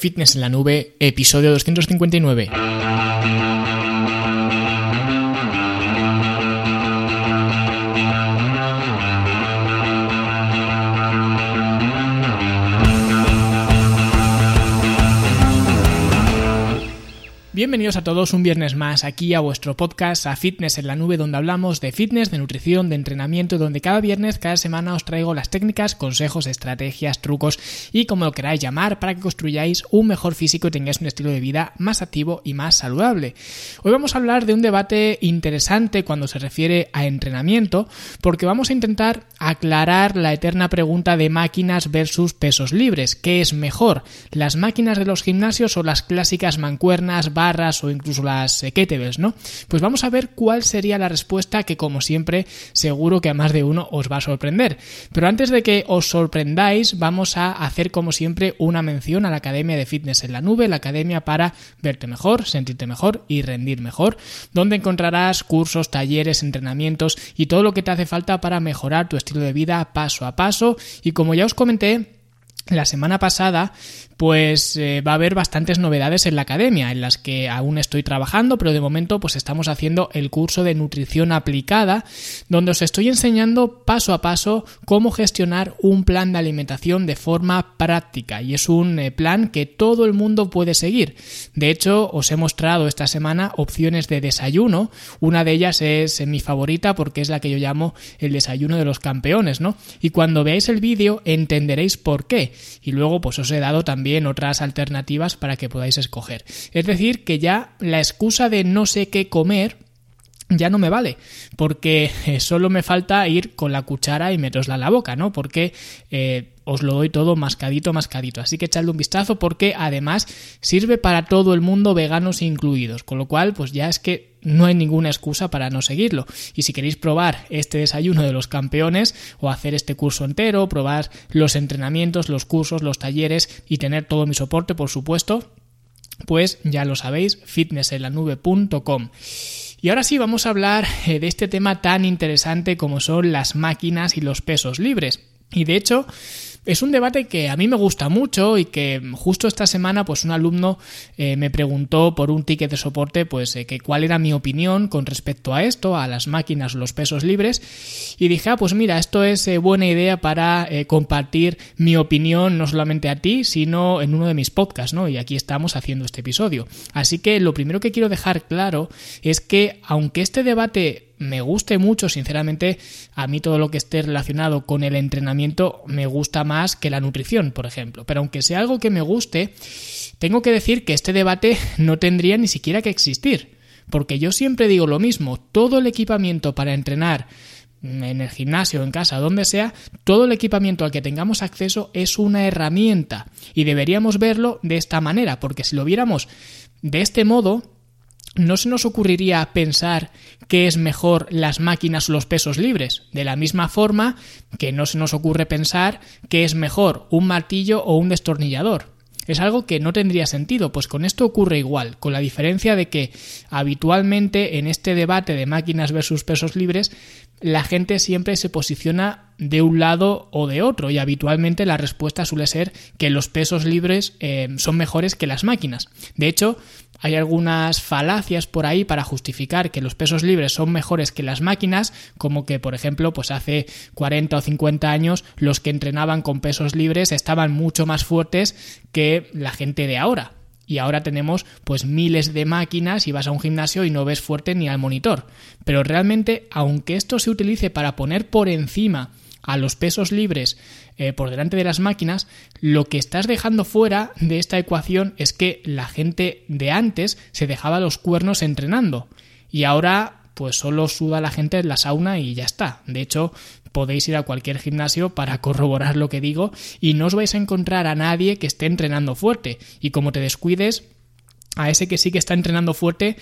Fitness en la Nube, episodio 259. Bienvenidos a todos un viernes más aquí a vuestro podcast a Fitness en la Nube donde hablamos de fitness, de nutrición, de entrenamiento, donde cada viernes, cada semana os traigo las técnicas, consejos, estrategias, trucos y como lo queráis llamar para que construyáis un mejor físico y tengáis un estilo de vida más activo y más saludable. Hoy vamos a hablar de un debate interesante cuando se refiere a entrenamiento porque vamos a intentar aclarar la eterna pregunta de máquinas versus pesos libres. ¿Qué es mejor? ¿Las máquinas de los gimnasios o las clásicas mancuernas, o incluso las kettlebells, ¿no? Pues vamos a ver cuál sería la respuesta que como siempre seguro que a más de uno os va a sorprender. Pero antes de que os sorprendáis vamos a hacer como siempre una mención a la Academia de Fitness en la Nube, la academia para verte mejor, sentirte mejor y rendir mejor, donde encontrarás cursos, talleres, entrenamientos y todo lo que te hace falta para mejorar tu estilo de vida paso a paso y como ya os comenté la semana pasada pues eh, va a haber bastantes novedades en la academia, en las que aún estoy trabajando, pero de momento pues estamos haciendo el curso de nutrición aplicada, donde os estoy enseñando paso a paso cómo gestionar un plan de alimentación de forma práctica y es un eh, plan que todo el mundo puede seguir. De hecho, os he mostrado esta semana opciones de desayuno, una de ellas es eh, mi favorita porque es la que yo llamo el desayuno de los campeones, ¿no? Y cuando veáis el vídeo entenderéis por qué. Y luego pues os he dado también otras alternativas para que podáis escoger. Es decir, que ya la excusa de no sé qué comer ya no me vale, porque eh, solo me falta ir con la cuchara y meterosla en la boca, ¿no? Porque eh, os lo doy todo mascadito, mascadito. Así que echadle un vistazo porque además sirve para todo el mundo, veganos incluidos. Con lo cual, pues ya es que no hay ninguna excusa para no seguirlo. Y si queréis probar este desayuno de los campeones o hacer este curso entero, probar los entrenamientos, los cursos, los talleres y tener todo mi soporte, por supuesto, pues ya lo sabéis, fitnessenlanube.com. Y ahora sí vamos a hablar eh, de este tema tan interesante como son las máquinas y los pesos libres. Y de hecho, es un debate que a mí me gusta mucho y que justo esta semana pues un alumno eh, me preguntó por un ticket de soporte pues eh, que cuál era mi opinión con respecto a esto, a las máquinas, los pesos libres y dije, ah pues mira, esto es eh, buena idea para compartir mi opinión no solamente a ti, sino en uno de mis podcasts, ¿no? Y aquí estamos haciendo este episodio. Así que lo primero que quiero dejar claro es que aunque este debate me guste mucho, sinceramente, a mí todo lo que esté relacionado con el entrenamiento me gusta más que la nutrición, por ejemplo. Pero aunque sea algo que me guste, tengo que decir que este debate no tendría ni siquiera que existir. Porque yo siempre digo lo mismo, todo el equipamiento para entrenar en el gimnasio, en casa, donde sea, todo el equipamiento al que tengamos acceso es una herramienta y deberíamos verlo de esta manera, porque si lo viéramos de este modo, no se nos ocurriría pensar que es mejor las máquinas o los pesos libres, de la misma forma que no se nos ocurre pensar que es mejor un martillo o un destornillador. Es algo que no tendría sentido, pues con esto ocurre igual, con la diferencia de que habitualmente en este debate de máquinas versus pesos libres, la gente siempre se posiciona de un lado o de otro y habitualmente la respuesta suele ser que los pesos libres eh, son mejores que las máquinas. De hecho, hay algunas falacias por ahí para justificar que los pesos libres son mejores que las máquinas, como que, por ejemplo, pues hace 40 o 50 años los que entrenaban con pesos libres estaban mucho más fuertes que la gente de ahora. Y ahora tenemos pues miles de máquinas y vas a un gimnasio y no ves fuerte ni al monitor. Pero realmente, aunque esto se utilice para poner por encima a los pesos libres eh, por delante de las máquinas, lo que estás dejando fuera de esta ecuación es que la gente de antes se dejaba los cuernos entrenando y ahora pues solo suda la gente en la sauna y ya está. De hecho, podéis ir a cualquier gimnasio para corroborar lo que digo y no os vais a encontrar a nadie que esté entrenando fuerte. Y como te descuides, a ese que sí que está entrenando fuerte,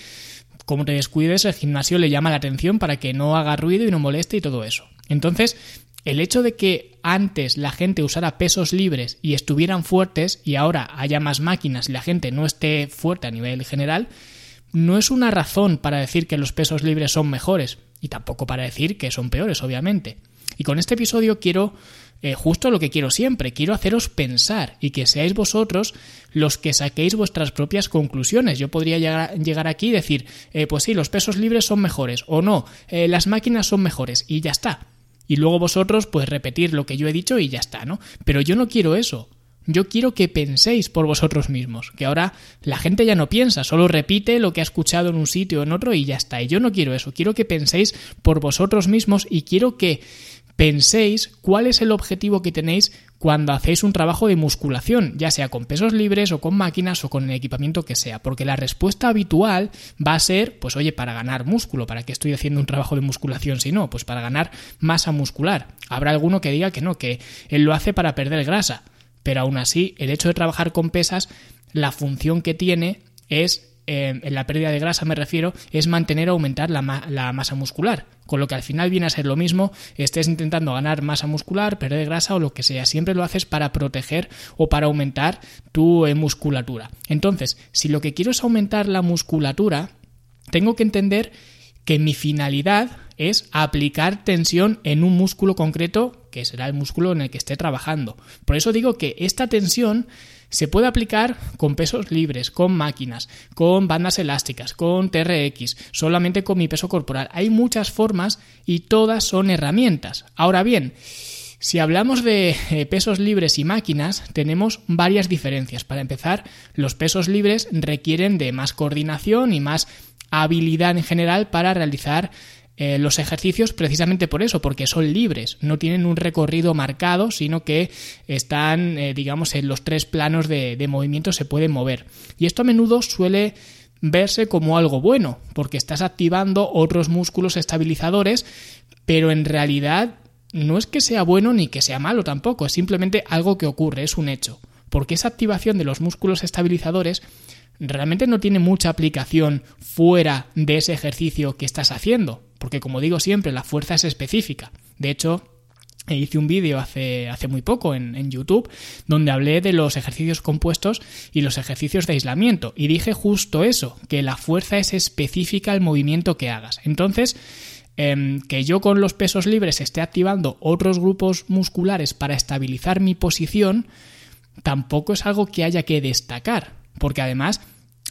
como te descuides, el gimnasio le llama la atención para que no haga ruido y no moleste y todo eso. Entonces, el hecho de que antes la gente usara pesos libres y estuvieran fuertes y ahora haya más máquinas y la gente no esté fuerte a nivel general, no es una razón para decir que los pesos libres son mejores y tampoco para decir que son peores, obviamente. Y con este episodio quiero eh, justo lo que quiero siempre, quiero haceros pensar y que seáis vosotros los que saquéis vuestras propias conclusiones. Yo podría llegar, aquí y decir, eh, pues sí, los pesos libres son mejores o no, eh, las máquinas son mejores y ya está. Y luego vosotros pues repetir lo que yo he dicho y ya está, ¿no? Pero yo no quiero eso. Yo quiero que penséis por vosotros mismos, que ahora la gente ya no piensa, solo repite lo que ha escuchado en un sitio o en otro y ya está. Y yo no quiero eso, quiero que penséis por vosotros mismos y quiero que penséis cuál es el objetivo que tenéis cuando hacéis un trabajo de musculación, ya sea con pesos libres o con máquinas o con el equipamiento que sea, porque la respuesta habitual va a ser, pues oye, para ganar músculo, ¿para qué estoy haciendo un trabajo de musculación si no? Pues para ganar masa muscular. Habrá alguno que diga que no, que él lo hace para perder grasa, pero aún así, el hecho de trabajar con pesas, la función que tiene es eh, en la pérdida de grasa me refiero, es mantener o aumentar la, masa muscular. Con lo que al final viene a ser lo mismo, estés intentando ganar masa muscular, perder grasa o lo que sea. Siempre lo haces para proteger o para aumentar tu eh, musculatura. Entonces, si lo que quiero es aumentar la musculatura, tengo que entender que mi finalidad es aplicar tensión en un músculo concreto, que será el músculo en el que esté trabajando. Por eso digo que esta tensión se puede aplicar con pesos libres, con máquinas, con bandas elásticas, con TRX, solamente con mi peso corporal. Hay muchas formas y todas son herramientas. Ahora bien, si hablamos de eh, pesos libres y máquinas, tenemos varias diferencias. Para empezar, los pesos libres requieren de más coordinación y más habilidad en general para realizar eh, los ejercicios precisamente por eso, porque son libres, no tienen un recorrido marcado, sino que están, eh, digamos, en los tres planos de, de movimiento se pueden mover. Y esto a menudo suele verse como algo bueno, porque estás activando otros músculos estabilizadores, pero en realidad no es que sea bueno ni que sea malo tampoco, es simplemente algo que ocurre, es un hecho, porque esa activación de los músculos estabilizadores realmente no tiene mucha aplicación fuera de ese ejercicio que estás haciendo, porque como digo siempre, la fuerza es específica. De hecho, hice un vídeo hace, hace muy poco en, YouTube donde hablé de los ejercicios compuestos y los ejercicios de aislamiento y dije justo eso, que la fuerza es específica al movimiento que hagas. Entonces, em, que yo con los pesos libres esté activando otros grupos musculares para estabilizar mi posición, tampoco es algo que haya que destacar, porque además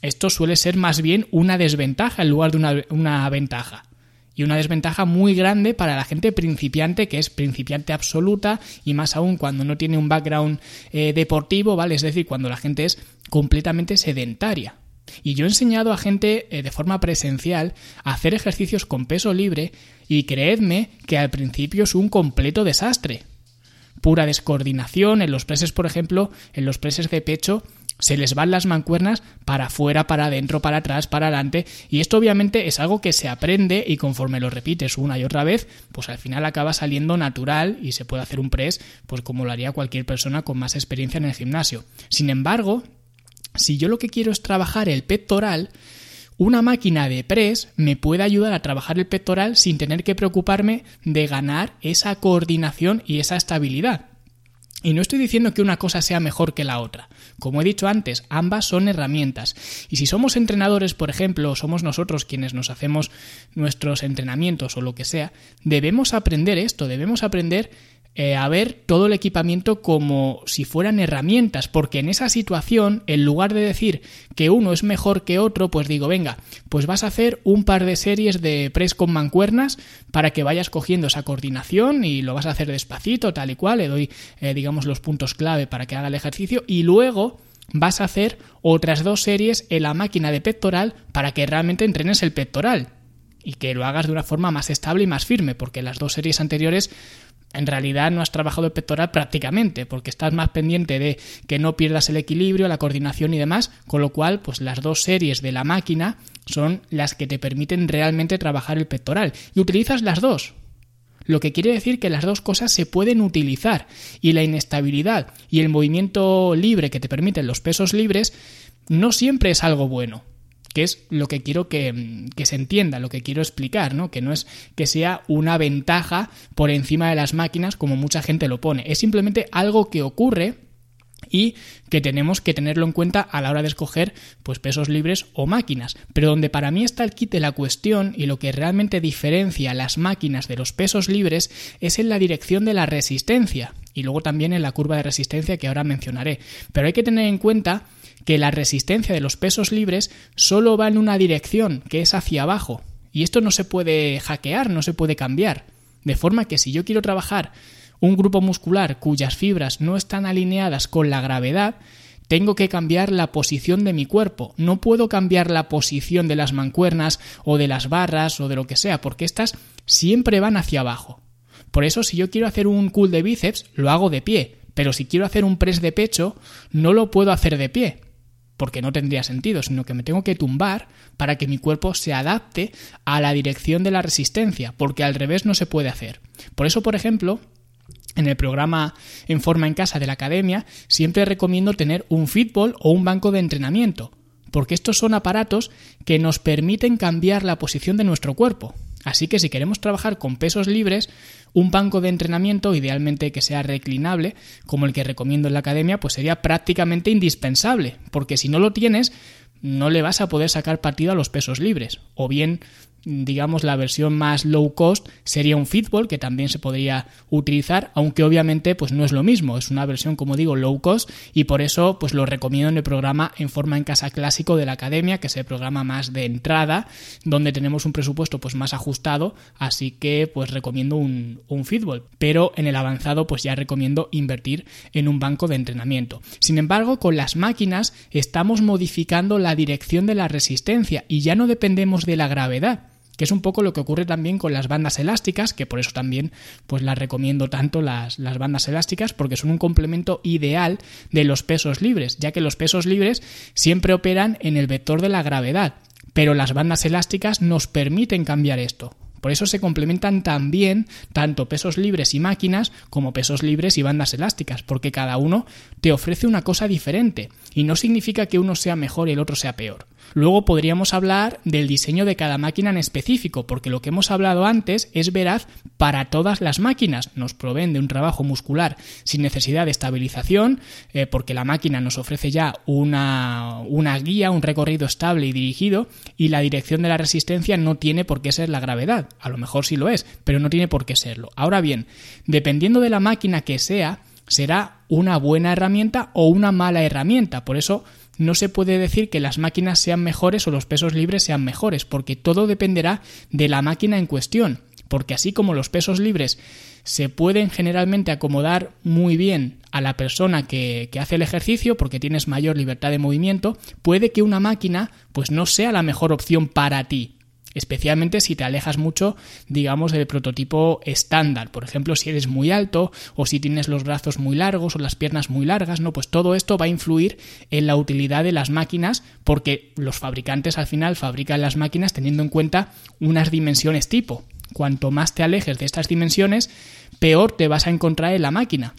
esto suele ser más bien una desventaja en lugar de una, ventaja. Y una desventaja muy grande para la gente principiante, que es principiante absoluta, y más aún cuando no tiene un background eh, deportivo, ¿vale? Es decir, cuando la gente es completamente sedentaria. Y yo he enseñado a gente eh, de forma presencial a hacer ejercicios con peso libre y creedme que al principio es un completo desastre. Pura descoordinación en los preses, por ejemplo, en los preses de pecho se les van las mancuernas para afuera, para adentro, para atrás, para adelante. Y esto obviamente es algo que se aprende y conforme lo repites una y otra vez, pues al final acaba saliendo natural y se puede hacer un press, pues como lo haría cualquier persona con más experiencia en el gimnasio. Sin embargo, si yo lo que quiero es trabajar el pectoral, una máquina de press me puede ayudar a trabajar el pectoral sin tener que preocuparme de ganar esa coordinación y esa estabilidad. Y no estoy diciendo que una cosa sea mejor que la otra. Como he dicho antes, ambas son herramientas. Y si somos entrenadores, por ejemplo, o somos nosotros quienes nos hacemos nuestros entrenamientos o lo que sea, debemos aprender esto, debemos aprender eh, a ver todo el equipamiento como si fueran herramientas, porque en esa situación, en lugar de decir que uno es mejor que otro, pues digo, venga, pues vas a hacer un par de series de press con mancuernas para que vayas cogiendo esa coordinación y lo vas a hacer despacito, tal y cual, le doy, eh, digamos, los puntos clave para que haga el ejercicio y luego vas a hacer otras dos series en la máquina de pectoral para que realmente entrenes el pectoral y que lo hagas de una forma más estable y más firme, porque las dos series anteriores en realidad no has trabajado el pectoral prácticamente, porque estás más pendiente de que no pierdas el equilibrio, la coordinación y demás, con lo cual, pues las dos series de la máquina son las que te permiten realmente trabajar el pectoral. Y utilizas las dos. Lo que quiere decir que las dos cosas se pueden utilizar y la inestabilidad y el movimiento libre que te permiten los pesos libres no siempre es algo bueno que es lo que quiero que, se entienda, lo que quiero explicar, ¿no? Que no es que sea una ventaja por encima de las máquinas como mucha gente lo pone, es simplemente algo que ocurre y que tenemos que tenerlo en cuenta a la hora de escoger pues pesos libres o máquinas. Pero donde para mí está el kit de la cuestión y lo que realmente diferencia las máquinas de los pesos libres es en la dirección de la resistencia. y luego también en la curva de resistencia que ahora mencionaré. Pero hay que tener en cuenta que la resistencia de los pesos libres solo va en una dirección, que es hacia abajo. Y esto no se puede hackear, no se puede cambiar. De forma que si yo quiero trabajar un grupo muscular cuyas fibras no están alineadas con la gravedad, tengo que cambiar la posición de mi cuerpo. No puedo cambiar la posición de las mancuernas o de las barras o de lo que sea, porque estas siempre van hacia abajo. Por eso, si yo quiero hacer un cool de bíceps, lo hago de pie. Pero si quiero hacer un press de pecho, no lo puedo hacer de pie. Porque no tendría sentido, sino que me tengo que tumbar para que mi cuerpo se adapte a la dirección de la resistencia, porque al revés no se puede hacer. Por eso, por ejemplo, en el programa En forma en casa de la academia, siempre recomiendo tener un fitball o un banco de entrenamiento, porque estos son aparatos que nos permiten cambiar la posición de nuestro cuerpo. Así que si queremos trabajar con pesos libres, un banco de entrenamiento, idealmente que sea reclinable, como el que recomiendo en la academia, pues sería prácticamente indispensable, porque si no lo tienes, no le vas a poder sacar partido a los pesos libres. O bien digamos, la versión más low cost sería un Fitball, que también se podría utilizar, aunque obviamente pues no es lo mismo, es una versión, como digo, low cost y por eso pues lo recomiendo en el programa en forma en casa clásico de la academia, que es el programa más de entrada, donde tenemos un presupuesto pues más ajustado, así que pues recomiendo un, un Fitball, pero en el avanzado pues ya recomiendo invertir en un banco de entrenamiento. Sin embargo, con las máquinas estamos modificando la dirección de la resistencia y ya no dependemos de la gravedad que es un poco lo que ocurre también con las bandas elásticas, que por eso también pues las recomiendo tanto las, las bandas elásticas, porque son un complemento ideal de los pesos libres, ya que los pesos libres siempre operan en el vector de la gravedad, pero las bandas elásticas nos permiten cambiar esto. Por eso se complementan también tanto pesos libres y máquinas como pesos libres y bandas elásticas, porque cada uno te ofrece una cosa diferente y no significa que uno sea mejor y el otro sea peor. Luego podríamos hablar del diseño de cada máquina en específico, porque lo que hemos hablado antes es veraz para todas las máquinas. Nos proveen de un trabajo muscular sin necesidad de estabilización, eh, porque la máquina nos ofrece ya una, una guía, un recorrido estable y dirigido, y la dirección de la resistencia no tiene por qué ser la gravedad. A lo mejor sí lo es, pero no tiene por qué serlo. Ahora bien, dependiendo de la máquina que sea, será una buena herramienta o una mala herramienta. Por eso no se puede decir que las máquinas sean mejores o los pesos libres sean mejores, porque todo dependerá de la máquina en cuestión. Porque así como los pesos libres se pueden generalmente acomodar muy bien a la persona que, que, hace el ejercicio porque tienes mayor libertad de movimiento, puede que una máquina pues no sea la mejor opción para ti especialmente si te alejas mucho, digamos, del prototipo estándar. Por ejemplo, si eres muy alto o si tienes los brazos muy largos o las piernas muy largas, ¿no? Pues todo esto va a influir en la utilidad de las máquinas porque los fabricantes al final fabrican las máquinas teniendo en cuenta unas dimensiones tipo. Cuanto más te alejes de estas dimensiones, peor te vas a encontrar en la máquina.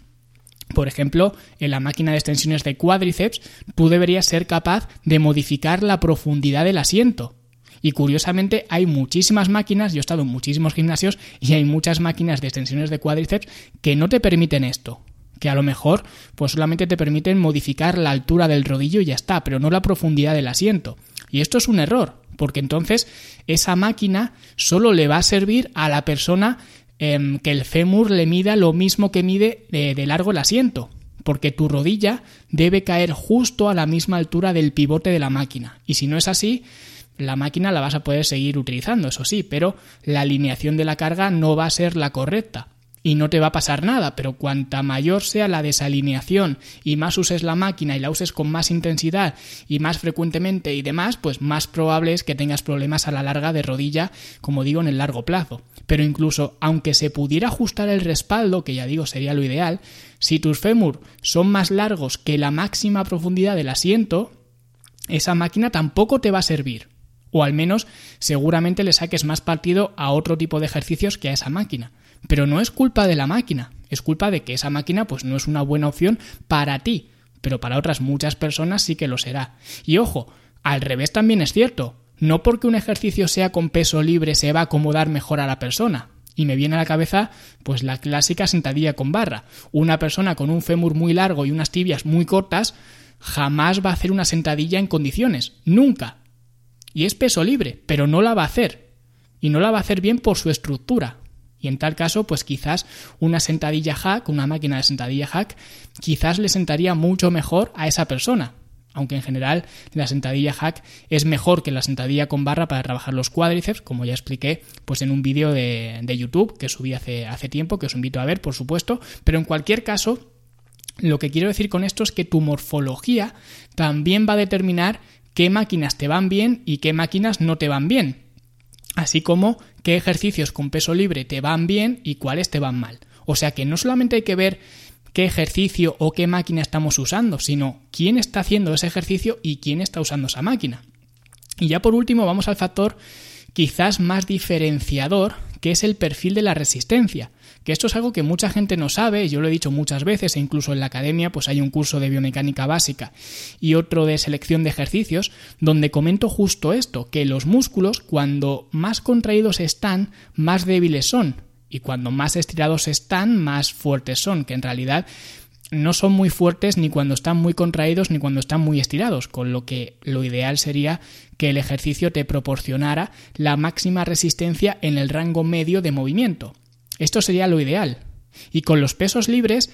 Por ejemplo, en la máquina de extensiones de cuádriceps, tú deberías ser capaz de modificar la profundidad del asiento. Y curiosamente hay muchísimas máquinas, yo he estado en muchísimos gimnasios y hay muchas máquinas de extensiones de cuádriceps que no te permiten esto que a lo mejor pues solamente te permiten modificar la altura del rodillo y ya está, pero no la profundidad del asiento. Y esto es un error, porque entonces esa máquina solo le va a servir a la persona em, que el fémur le mida lo mismo que mide de largo el asiento, porque tu rodilla debe caer justo a la misma altura del pivote de la máquina. Y si no es así, la máquina la vas a poder seguir utilizando, eso sí, pero la alineación de la carga no va a ser la correcta y no te va a pasar nada, pero cuanta mayor sea la desalineación y más uses la máquina y la uses con más intensidad y más frecuentemente y demás, pues más probable es que tengas problemas a la larga de rodilla, como digo, en el largo plazo. Pero incluso aunque se pudiera ajustar el respaldo, que ya digo sería lo ideal, si tus fémur son más largos que la máxima profundidad del asiento, esa máquina tampoco te va a servir o al menos seguramente le saques más partido a otro tipo de ejercicios que a esa máquina. Pero no es culpa de la máquina, es culpa de que esa máquina pues no es una buena opción para ti, pero para otras muchas personas sí que lo será. Y ojo, al revés también es cierto, no porque un ejercicio sea con peso libre se va a acomodar mejor a la persona. Y me viene a la cabeza pues la clásica sentadilla con barra. Una persona con un fémur muy largo y unas tibias muy cortas jamás va a hacer una sentadilla en condiciones, nunca, y es peso libre, pero no la va a hacer. Y no la va a hacer bien por su estructura. Y en tal caso, pues quizás una sentadilla hack, una máquina de sentadilla hack, quizás le sentaría mucho mejor a esa persona. Aunque en general la sentadilla hack es mejor que la sentadilla con barra para trabajar los cuádriceps, como ya expliqué pues en un vídeo de, YouTube que subí hace tiempo, que os invito a ver, por supuesto. Pero en cualquier caso, lo que quiero decir con esto es que tu morfología también va a determinar qué máquinas te van bien y qué máquinas no te van bien así como qué ejercicios con peso libre te van bien y cuáles te van mal. O sea que no solamente hay que ver qué ejercicio o qué máquina estamos usando, sino quién está haciendo ese ejercicio y quién está usando esa máquina. Y ya por último vamos al factor quizás más diferenciador, que es el perfil de la resistencia que esto es algo que mucha gente no sabe, yo lo he dicho muchas veces, e incluso en la academia pues hay un curso de biomecánica básica y otro de selección de ejercicios, donde comento justo esto, que los músculos cuando más contraídos están, más débiles son, y cuando más estirados están, más fuertes son, que en realidad no son muy fuertes ni cuando están muy contraídos ni cuando están muy estirados, con lo que lo ideal sería que el ejercicio te proporcionara la máxima resistencia en el rango medio de movimiento. Esto sería lo ideal. Y con los pesos libres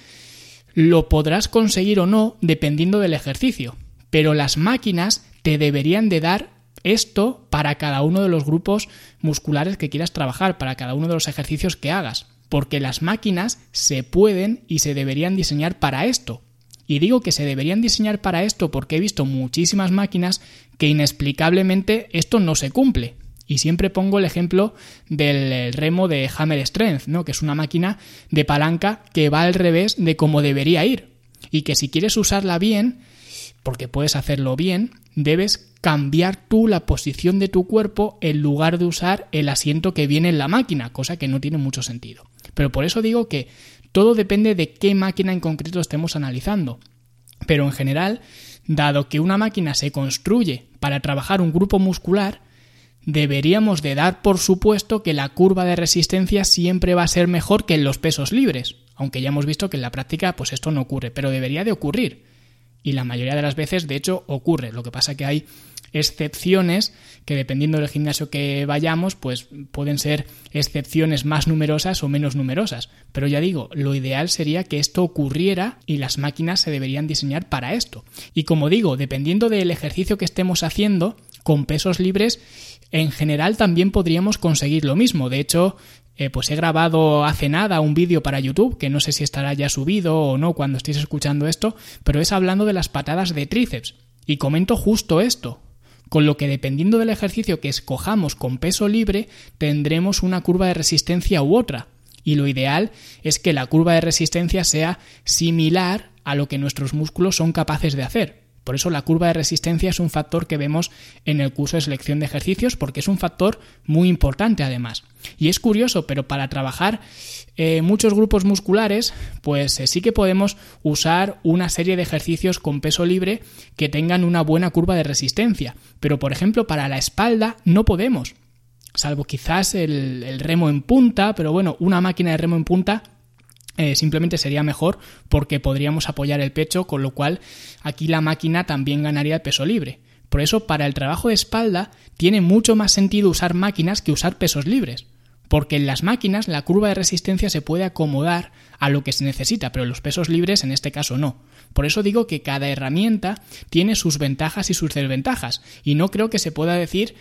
lo podrás conseguir o no dependiendo del ejercicio. Pero las máquinas te deberían de dar esto para cada uno de los grupos musculares que quieras trabajar, para cada uno de los ejercicios que hagas. Porque las máquinas se pueden y se deberían diseñar para esto. Y digo que se deberían diseñar para esto porque he visto muchísimas máquinas que inexplicablemente esto no se cumple. Y siempre pongo el ejemplo del remo de Hammer Strength, ¿no? que es una máquina de palanca que va al revés de como debería ir. Y que si quieres usarla bien, porque puedes hacerlo bien, debes cambiar tú la posición de tu cuerpo en lugar de usar el asiento que viene en la máquina, cosa que no tiene mucho sentido. Pero por eso digo que todo depende de qué máquina en concreto estemos analizando. Pero en general, dado que una máquina se construye para trabajar un grupo muscular, deberíamos de dar por supuesto que la curva de resistencia siempre va a ser mejor que en los pesos libres, aunque ya hemos visto que en la práctica pues esto no ocurre, pero debería de ocurrir. Y la mayoría de las veces, de hecho, ocurre. Lo que pasa que hay excepciones que dependiendo del gimnasio que vayamos, pues pueden ser excepciones más numerosas o menos numerosas. Pero ya digo, lo ideal sería que esto ocurriera y las máquinas se deberían diseñar para esto. Y como digo, dependiendo del ejercicio que estemos haciendo, con pesos libres en general también podríamos conseguir lo mismo. De hecho, eh, pues he grabado hace nada un vídeo para YouTube, que no sé si estará ya subido o no cuando estéis escuchando esto, pero es hablando de las patadas de tríceps. Y comento justo esto, con lo que dependiendo del ejercicio que escojamos con peso libre, tendremos una curva de resistencia u otra. Y lo ideal es que la curva de resistencia sea similar a lo que nuestros músculos son capaces de hacer. Por eso la curva de resistencia es un factor que vemos en el curso de selección de ejercicios porque es un factor muy importante además. Y es curioso, pero para trabajar eh, muchos grupos musculares, pues eh, sí que podemos usar una serie de ejercicios con peso libre que tengan una buena curva de resistencia. Pero por ejemplo para la espalda no podemos. Salvo quizás el remo en punta, pero bueno, una máquina de remo en punta eh, simplemente sería mejor porque podríamos apoyar el pecho, con lo cual aquí la máquina también ganaría el peso libre. Por eso, para el trabajo de espalda, tiene mucho más sentido usar máquinas que usar pesos libres porque en las máquinas la curva de resistencia se puede acomodar a lo que se necesita, pero los pesos libres en este caso no. Por eso digo que cada herramienta tiene sus ventajas y sus desventajas, y no creo que se pueda decir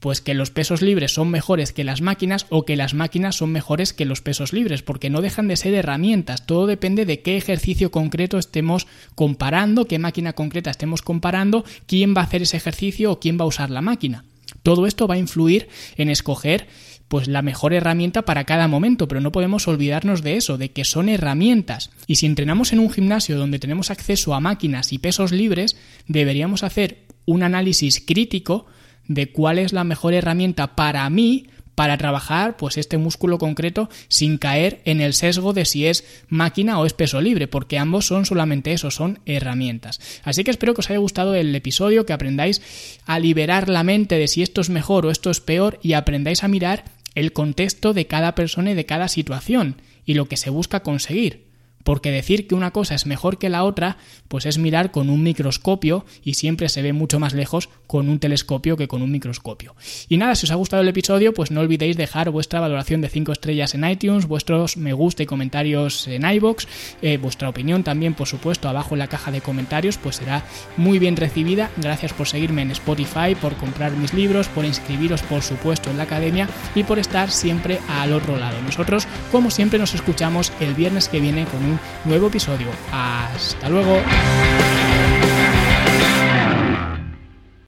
pues que los pesos libres son mejores que las máquinas o que las máquinas son mejores que los pesos libres, porque no dejan de ser herramientas, todo depende de qué ejercicio concreto estemos comparando, qué máquina concreta estemos comparando, quién va a hacer ese ejercicio o quién va a usar la máquina. Todo esto va a influir en escoger pues la mejor herramienta para cada momento, pero no podemos olvidarnos de eso, de que son herramientas. Y si entrenamos en un gimnasio donde tenemos acceso a máquinas y pesos libres, deberíamos hacer un análisis crítico de cuál es la mejor herramienta para mí para trabajar pues este músculo concreto sin caer en el sesgo de si es máquina o es peso libre, porque ambos son solamente eso, son herramientas. Así que espero que os haya gustado el episodio, que aprendáis a liberar la mente de si esto es mejor o esto es peor y aprendáis a mirar el contexto de cada persona y de cada situación y lo que se busca conseguir. Porque decir que una cosa es mejor que la otra, pues es mirar con un microscopio y siempre se ve mucho más lejos con un telescopio que con un microscopio. Y nada, si os ha gustado el episodio, pues no olvidéis dejar vuestra valoración de 5 estrellas en iTunes, vuestros me gusta y comentarios en iBox, eh, vuestra opinión también, por supuesto, abajo en la caja de comentarios, pues será muy bien recibida. Gracias por seguirme en Spotify, por comprar mis libros, por inscribiros, por supuesto, en la academia y por estar siempre al otro lado. Nosotros, como siempre, nos escuchamos el viernes que viene con nuevo episodio. Hasta luego.